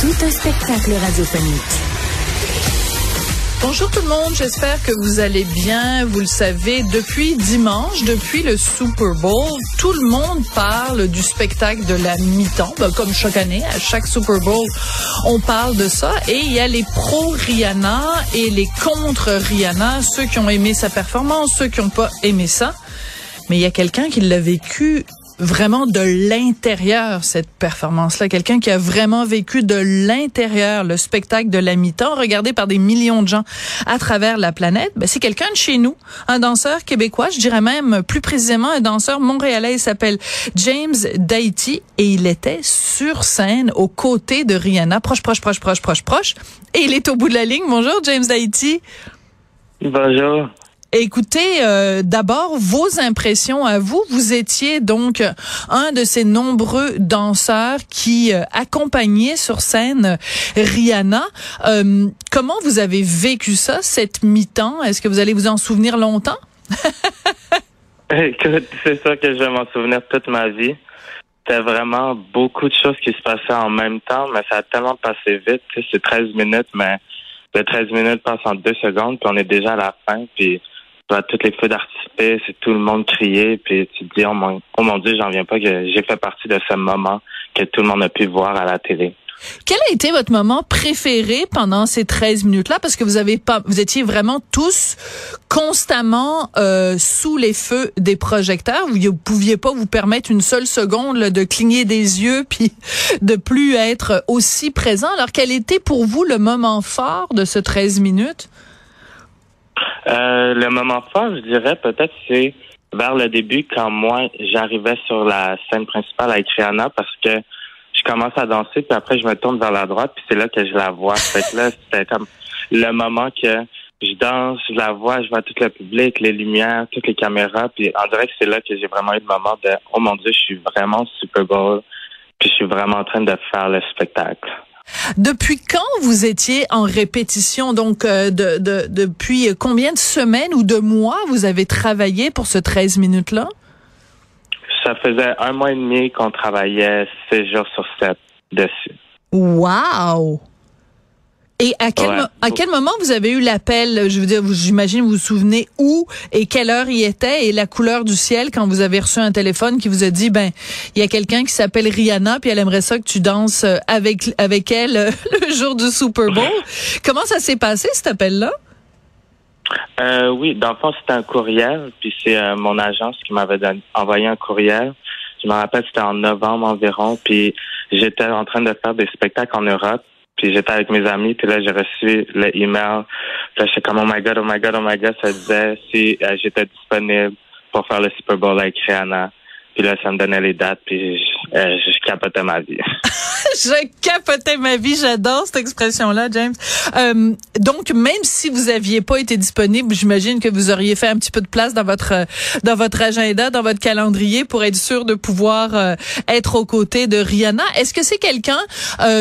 Tout un spectacle radiophonique. Bonjour tout le monde, j'espère que vous allez bien. Vous le savez, depuis dimanche, depuis le Super Bowl, tout le monde parle du spectacle de la mi-temps, ben, comme chaque année, à chaque Super Bowl, on parle de ça. Et il y a les pro-Rihanna et les contre-Rihanna, ceux qui ont aimé sa performance, ceux qui n'ont pas aimé ça. Mais il y a quelqu'un qui l'a vécu vraiment de l'intérieur cette performance-là, quelqu'un qui a vraiment vécu de l'intérieur le spectacle de la mi-temps, regardé par des millions de gens à travers la planète. Ben, c'est quelqu'un de chez nous, un danseur québécois, je dirais même plus précisément un danseur montréalais. Il s'appelle James Daity et il était sur scène aux côtés de Rihanna, proche, proche, proche, proche, proche, proche. Et il est au bout de la ligne. Bonjour, James Daity. Bonjour. Écoutez, euh, d'abord vos impressions à vous. Vous étiez donc un de ces nombreux danseurs qui euh, accompagnaient sur scène Rihanna. Euh, comment vous avez vécu ça, cette mi-temps? Est-ce que vous allez vous en souvenir longtemps? Écoute, c'est ça que je vais m'en souvenir toute ma vie. C'était vraiment beaucoup de choses qui se passaient en même temps, mais ça a tellement passé vite. C'est 13 minutes, mais les 13 minutes passent en deux secondes, puis on est déjà à la fin, puis vois toutes les feux d'artifice, c'est tout le monde criait, puis tu te dis, oh mon, oh mon Dieu, j'en viens pas que j'ai fait partie de ce moment que tout le monde a pu voir à la télé. Quel a été votre moment préféré pendant ces 13 minutes-là? Parce que vous avez pas, vous étiez vraiment tous constamment euh, sous les feux des projecteurs. Vous ne pouviez pas vous permettre une seule seconde de cligner des yeux puis de plus être aussi présent. Alors, quel était pour vous le moment fort de ce 13 minutes? Euh, le moment fort, je dirais peut-être, c'est vers le début quand moi j'arrivais sur la scène principale avec Rihanna parce que je commence à danser puis après je me tourne vers la droite puis c'est là que je la vois. Fait que là c'était comme le moment que je danse, je la vois, je vois tout le public, les lumières, toutes les caméras puis en direct c'est là que j'ai vraiment eu le moment de oh mon dieu je suis vraiment Super Bowl puis je suis vraiment en train de faire le spectacle. Depuis quand vous étiez en répétition? Donc, euh, de, de, depuis combien de semaines ou de mois vous avez travaillé pour ce 13 minutes-là? Ça faisait un mois et demi qu'on travaillait 6 jours sur 7 dessus. Wow! Et à quel, à quel moment vous avez eu l'appel? Je veux dire, j'imagine vous vous souvenez où et quelle heure il était et la couleur du ciel quand vous avez reçu un téléphone qui vous a dit, ben, il y a quelqu'un qui s'appelle Rihanna puis elle aimerait ça que tu danses euh, avec, avec elle euh, le jour du Super Bowl. Comment ça s'est passé, cet appel-là? Euh, oui, dans le fond, c'était un courriel, puis c'est mon agence qui m'avait envoyé un courriel. Je me rappelle, c'était en novembre environ, puis j'étais en train de faire des spectacles en Europe. Puis j'étais avec mes amis, puis là, j'ai reçu le email. Là, j'étais comme, oh my God, oh my God, oh my God. Ça disait si euh, j'étais disponible pour faire le Super Bowl avec Rihanna. Puis là, ça me donnait les dates, puis je, euh, je capotais ma vie. je capotais ma vie. J'adore cette expression-là, James. Euh, donc, même si vous aviez pas été disponible, j'imagine que vous auriez fait un petit peu de place dans votre dans votre agenda, dans votre calendrier, pour être sûr de pouvoir euh, être aux côtés de Rihanna. Est-ce que c'est quelqu'un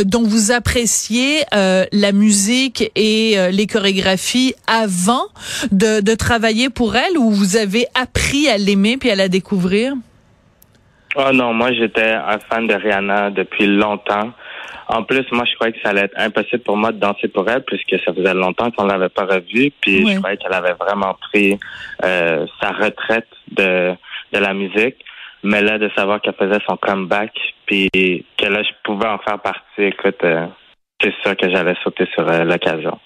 dont vous appréciez la musique et les chorégraphies avant de, de travailler pour elle, ou vous avez appris à l'aimer puis à la découvrir? Oh non, moi j'étais un fan de Rihanna depuis longtemps. En plus, moi je croyais que ça allait être impossible pour moi de danser pour elle puisque ça faisait longtemps qu'on l'avait pas revue. Puis je croyais qu'elle avait vraiment pris euh, sa retraite de de la musique. Mais là, de savoir qu'elle faisait son comeback, puis que là je pouvais en faire partie, écoute, euh, c'est sûr que j'allais sauter sur euh, l'occasion.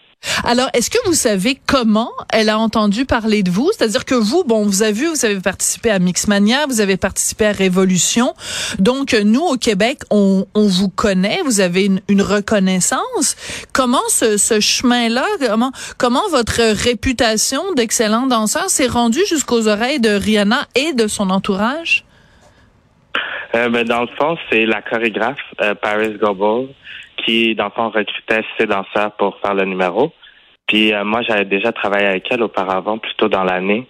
Alors, est-ce que vous savez comment elle a entendu parler de vous? C'est-à-dire que vous, bon, vous avez vu, vous avez participé à Mixmania, vous avez participé à Révolution. Donc, nous, au Québec, on, vous connaît, vous avez une, reconnaissance. Comment ce, chemin-là, comment, comment votre réputation d'excellent danseur s'est rendue jusqu'aux oreilles de Rihanna et de son entourage? Euh, ben, dans le fond, c'est la chorégraphe euh, Paris Goebel qui, dans le fond, recrutait ses danseurs pour faire le numéro. Puis euh, moi, j'avais déjà travaillé avec elle auparavant, plutôt dans l'année.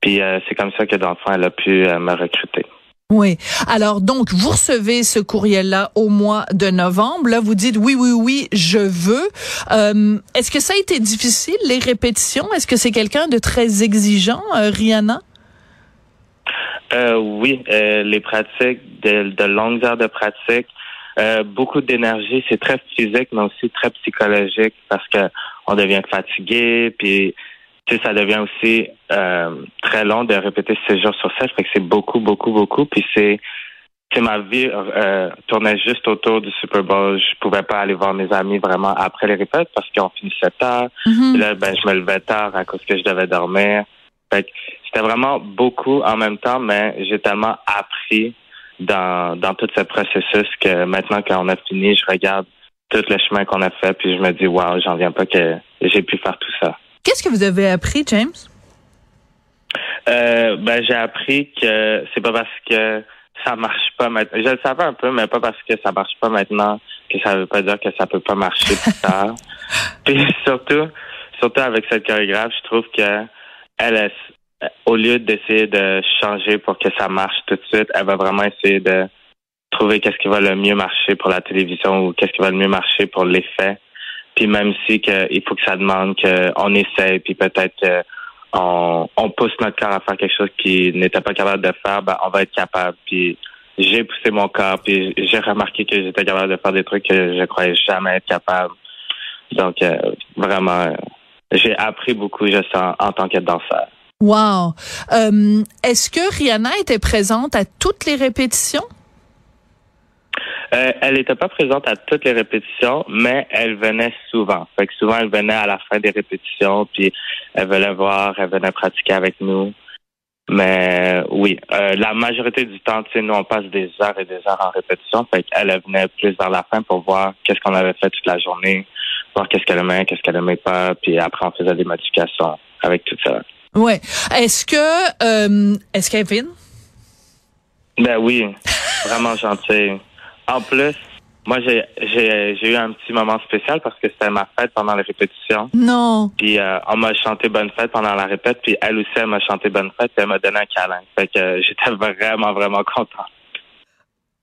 Puis euh, c'est comme ça que, dans le fond, elle a pu euh, me recruter. Oui. Alors donc, vous recevez ce courriel-là au mois de novembre. Là, vous dites oui, oui, oui, je veux. Est-ce que ça a été difficile, les répétitions? Est-ce que c'est quelqu'un de très exigeant, Rihanna? oui, les pratiques, de, de longues heures de pratique, euh, beaucoup d'énergie. C'est très physique, mais aussi très psychologique parce que on devient fatigué, puis tu sais, ça devient aussi euh, très long de répéter ces jours sur 7. Fait que c'est beaucoup, beaucoup, beaucoup. Puis c'est c'est ma vie euh, tournait juste autour du Super Bowl. Je pouvais pas aller voir mes amis vraiment après les répètes parce qu'on finissait tard. Mm Là, ben, je me levais tard à cause que je devais dormir. Fait que c'était vraiment beaucoup en même temps, mais j'ai tellement appris dans, dans tout ce processus que maintenant qu'on a fini, je regarde tout le chemin qu'on a fait, puis je me dis, wow, j'en viens pas que j'ai pu faire tout ça. Qu'est-ce que vous avez appris, James? Euh, ben, j'ai appris que c'est pas parce que ça marche pas maintenant. Je le savais un peu, mais pas parce que ça marche pas maintenant que ça veut pas dire que ça peut pas marcher plus tard. Puis surtout, surtout avec cette chorégraphe, je trouve que elle, au lieu d'essayer de changer pour que ça marche tout de suite, elle va vraiment essayer de trouver qu'est-ce qui va le mieux marcher pour la télévision ou qu'est-ce qui va le mieux marcher pour l'effet. Puis même si que, il faut que ça demande qu'on essaye, puis peut-être qu'on on pousse notre corps à faire quelque chose qu'il n'était pas capable de faire, ben, on va être capable. Puis j'ai poussé mon corps, puis j'ai remarqué que j'étais capable de faire des trucs que je croyais jamais être capable. Donc euh, vraiment, j'ai appris beaucoup, je sens, en tant que danseur. Wow. Euh, Est-ce que Rihanna était présente à toutes les répétitions? Euh, elle n'était pas présente à toutes les répétitions, mais elle venait souvent. Fait que souvent, elle venait à la fin des répétitions, puis elle venait voir, elle venait pratiquer avec nous. Mais oui, euh, la majorité du temps, tu sais, nous, on passe des heures et des heures en répétition. Fait qu'elle venait plus vers la fin pour voir qu'est-ce qu'on avait fait toute la journée, voir qu'est-ce qu'elle aimait, qu'est-ce qu'elle aimait pas, puis après, on faisait des modifications avec tout ça. Ouais. Est-ce que euh, est-ce Kevin? Ben oui, vraiment gentil. En plus, moi j'ai j'ai eu un petit moment spécial parce que c'était ma fête pendant la répétition. Non. Puis euh, on m'a chanté bonne fête pendant la répète, puis elle aussi elle m'a chanté bonne fête, puis elle m'a donné un câlin. Fait que euh, j'étais vraiment vraiment content.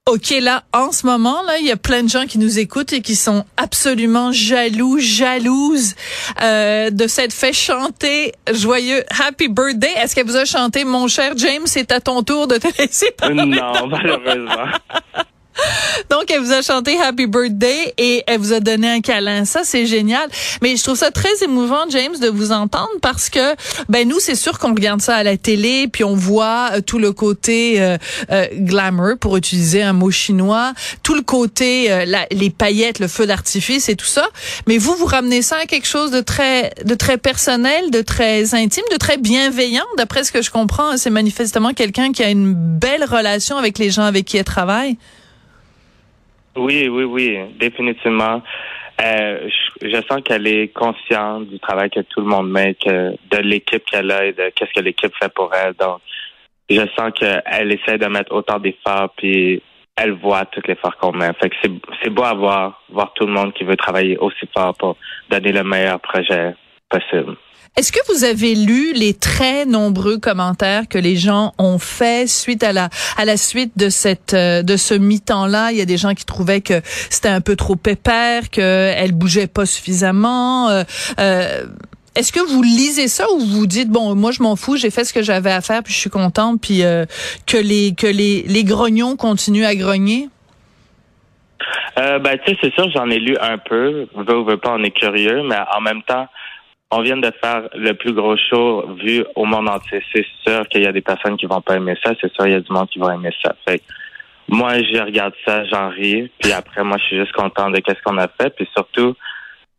OK, là, en ce moment, là, il y a plein de gens qui nous écoutent et qui sont absolument jaloux, jalouses euh, de cette fait chanter joyeux Happy Birthday. Est-ce qu'elle vous a chanté, mon cher James, c'est à ton tour de te laisser parler? Non, malheureusement. Donc, elle vous a chanté Happy Birthday et elle vous a donné un câlin. Ça, c'est génial. Mais je trouve ça très émouvant, James, de vous entendre parce que, ben nous, c'est sûr qu'on regarde ça à la télé, puis on voit euh, tout le côté euh, euh, glamour, pour utiliser un mot chinois, tout le côté, les paillettes, le feu d'artifice et tout ça. Mais vous, vous ramenez ça à quelque chose de très, de très personnel, de très intime, de très bienveillant. D'après ce que je comprends, c'est manifestement quelqu'un qui a une belle relation avec les gens avec qui elle travaille. Oui, oui, oui, définitivement. Euh, je, sens qu'elle est consciente du travail que tout le monde met, que de l'équipe qu'elle a et de qu'est-ce que l'équipe fait pour elle. Donc, je sens qu'elle essaie de mettre autant d'efforts, puis elle voit tout l'effort qu'on met. Fait que c'est beau à voir, voir tout le monde qui veut travailler aussi fort pour donner le meilleur projet possible. Est-ce que vous avez lu les très nombreux commentaires que les gens ont faits suite à la à la suite de cette euh, de ce mi-temps là Il y a des gens qui trouvaient que c'était un peu trop pépère, que elle bougeait pas suffisamment. Euh, euh, est-ce que vous lisez ça ou vous dites bon moi je m'en fous j'ai fait ce que j'avais à faire puis je suis contente puis que les que les les grognons continuent à grogner? Euh, ben tu sais c'est sûr j'en ai lu un peu veut ou veut pas on est curieux mais en même temps on vient de faire le plus gros show vu au monde entier. C'est sûr qu'il y a des personnes qui vont pas aimer ça. C'est sûr qu'il y a du monde qui va aimer ça. Fait moi, je regarde ça, j'en ris. Puis après, moi, je suis juste content de qu'est-ce qu'on a fait. Puis surtout,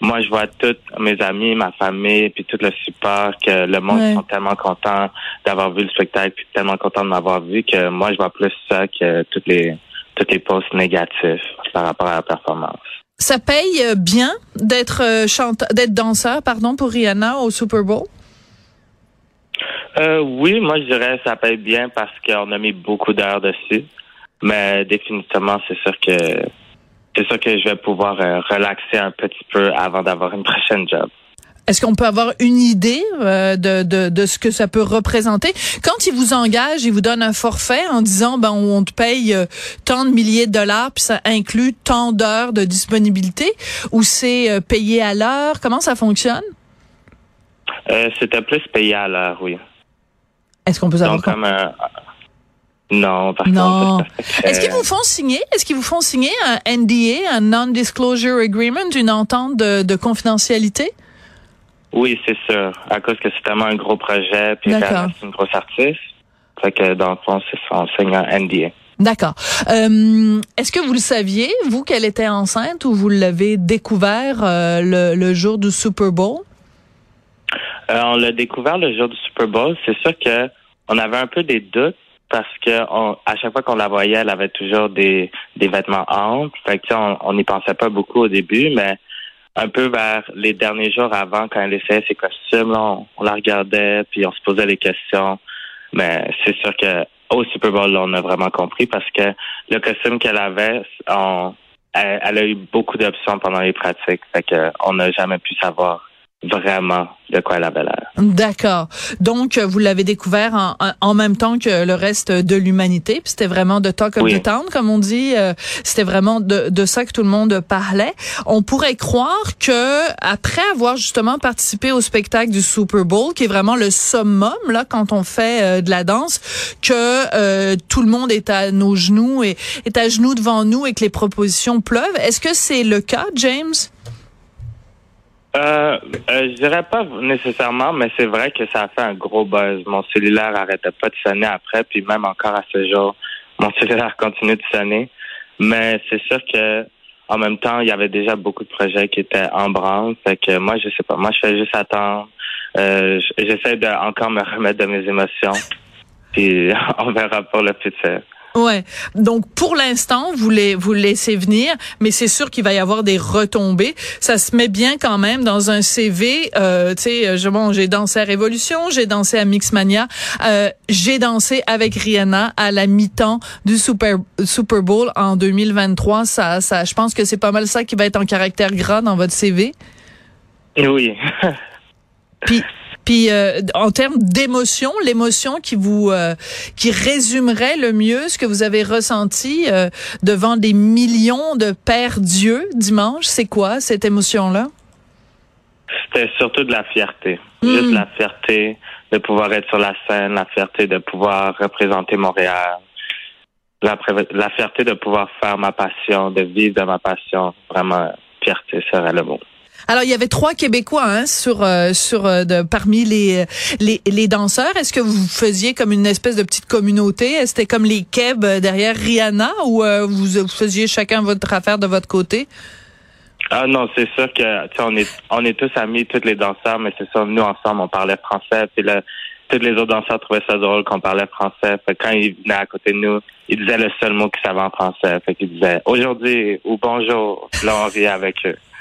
moi, je vois tous mes amis, ma famille, puis tout le support, que le monde sont tellement contents d'avoir vu le spectacle, puis tellement contents de m'avoir vu que moi, je vois plus ça que toutes les toutes les posts négatifs par rapport à la performance. Ça paye euh, bien d'être euh, chanteur, d'être danseur, pardon, pour Rihanna au Super Bowl? Euh, oui, moi je dirais ça paye bien parce qu'on a mis beaucoup d'heures dessus. Mais définitivement, c'est sûr que c'est sûr que je vais pouvoir relaxer un petit peu avant d'avoir une prochaine job. Est-ce qu'on peut avoir une idée euh, de, de, de, ce que ça peut représenter? Quand ils vous engagent, ils vous donnent un forfait en disant, ben, on te paye euh, tant de milliers de dollars, puis ça inclut tant d'heures de disponibilité, ou c'est euh, payé à l'heure? Comment ça fonctionne? C'était plus payé à l'heure, oui. Est-ce qu'on peut savoir? comme, non, par non. Est-ce qu'ils vous font signer? Est-ce qu'ils vous font signer un NDA, un Non-Disclosure Agreement, une entente de, de confidentialité? Oui, c'est sûr. À cause que c'est tellement un gros projet, puis c'est une grosse artiste. Fait que dans le fond, c'est son un NDA. D'accord. Euh, Est-ce que vous le saviez, vous, qu'elle était enceinte ou vous l'avez découvert euh, le, le, jour du Super Bowl? Euh, on l'a découvert le jour du Super Bowl. C'est sûr que on avait un peu des doutes parce que on, à chaque fois qu'on la voyait, elle avait toujours des, des vêtements amples. Fait que, on n'y pensait pas beaucoup au début, mais un peu vers les derniers jours avant, quand elle essayait ses costumes, on, la regardait, puis on se posait des questions. Mais c'est sûr que au Super Bowl, on a vraiment compris parce que le costume qu'elle avait, on, elle, elle, a eu beaucoup d'options pendant les pratiques. Fait que on n'a jamais pu savoir vraiment de quoi elle avait l'air. D'accord. Donc, vous l'avez découvert en, en, même temps que le reste de l'humanité. Puis c'était vraiment de talk of oui. the town, comme on dit. Euh, c'était vraiment de, de, ça que tout le monde parlait. On pourrait croire que après avoir justement participé au spectacle du Super Bowl, qui est vraiment le summum là quand on fait euh, de la danse, que euh, tout le monde est à nos genoux et est à genoux devant nous et que les propositions pleuvent. Est-ce que c'est le cas, James? Euh, euh, je dirais pas nécessairement, mais c'est vrai que ça a fait un gros buzz. Mon cellulaire arrêtait pas de sonner après, puis même encore à ce jour, mon cellulaire continue de sonner. Mais c'est sûr que en même temps, il y avait déjà beaucoup de projets qui étaient en branle. Fait que moi, je sais pas. Moi, je fais juste attendre. Euh, J'essaie de encore me remettre de mes émotions. Puis on verra pour le futur. Ouais. Donc pour l'instant, vous les vous laissez venir, mais c'est sûr qu'il va y avoir des retombées. Ça se met bien quand même dans un CV. Euh, tu sais, je, bon, j'ai dansé à Révolution, j'ai dansé à Mixmania, euh, j'ai dansé avec Rihanna à la mi-temps du Super Super Bowl en 2023. Ça, ça, je pense que c'est pas mal ça qui va être en caractère gras dans votre CV. Oui. Puis puis euh, en termes d'émotion, l'émotion qui vous euh, qui résumerait le mieux ce que vous avez ressenti euh, devant des millions de pères dieux dimanche, c'est quoi cette émotion-là? C'était surtout de la fierté, hmm. juste la fierté de pouvoir être sur la scène, la fierté de pouvoir représenter Montréal, la, la fierté de pouvoir faire ma passion, de vivre de ma passion. Vraiment, fierté serait le mot. Alors, il y avait trois Québécois hein, sur euh, sur euh, de, parmi les, les, les danseurs. Est-ce que vous faisiez comme une espèce de petite communauté? C'était comme les Keb derrière Rihanna ou euh, vous, faisiez chacun votre affaire de votre côté? Ah non, c'est sûr que on est on est tous amis, tous les danseurs, mais c'est ça, nous ensemble, on parlait français, puis là, tous les autres danseurs trouvaient ça drôle qu'on parlait français. Fait quand ils venaient à côté de nous, ils disaient le seul mot qu'ils savaient en français. Fait qu'ils disaient aujourd'hui ou bonjour. Là, on riait avec eux.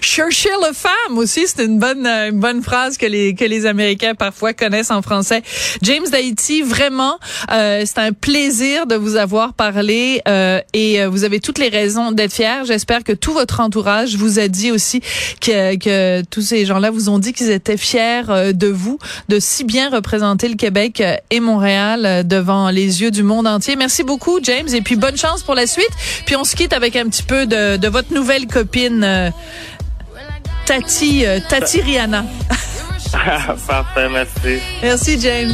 Chercher le femme aussi, c'est une bonne euh, une bonne phrase que les que les Américains parfois connaissent en français. James d'Haïti, vraiment, euh, c'est un plaisir de vous avoir parlé euh, et vous avez toutes les raisons d'être fiers. J'espère que tout votre entourage vous a dit aussi que que tous ces gens-là vous ont dit qu'ils étaient fiers de vous, de si bien représenter le Québec et Montréal devant les yeux du monde entier. Merci beaucoup, James, et puis bonne chance pour la suite. Puis on se quitte avec un petit peu de, de votre nouvelle copine. Tati, euh, Tati Rihanna. Ah, parfait, merci. Merci, James.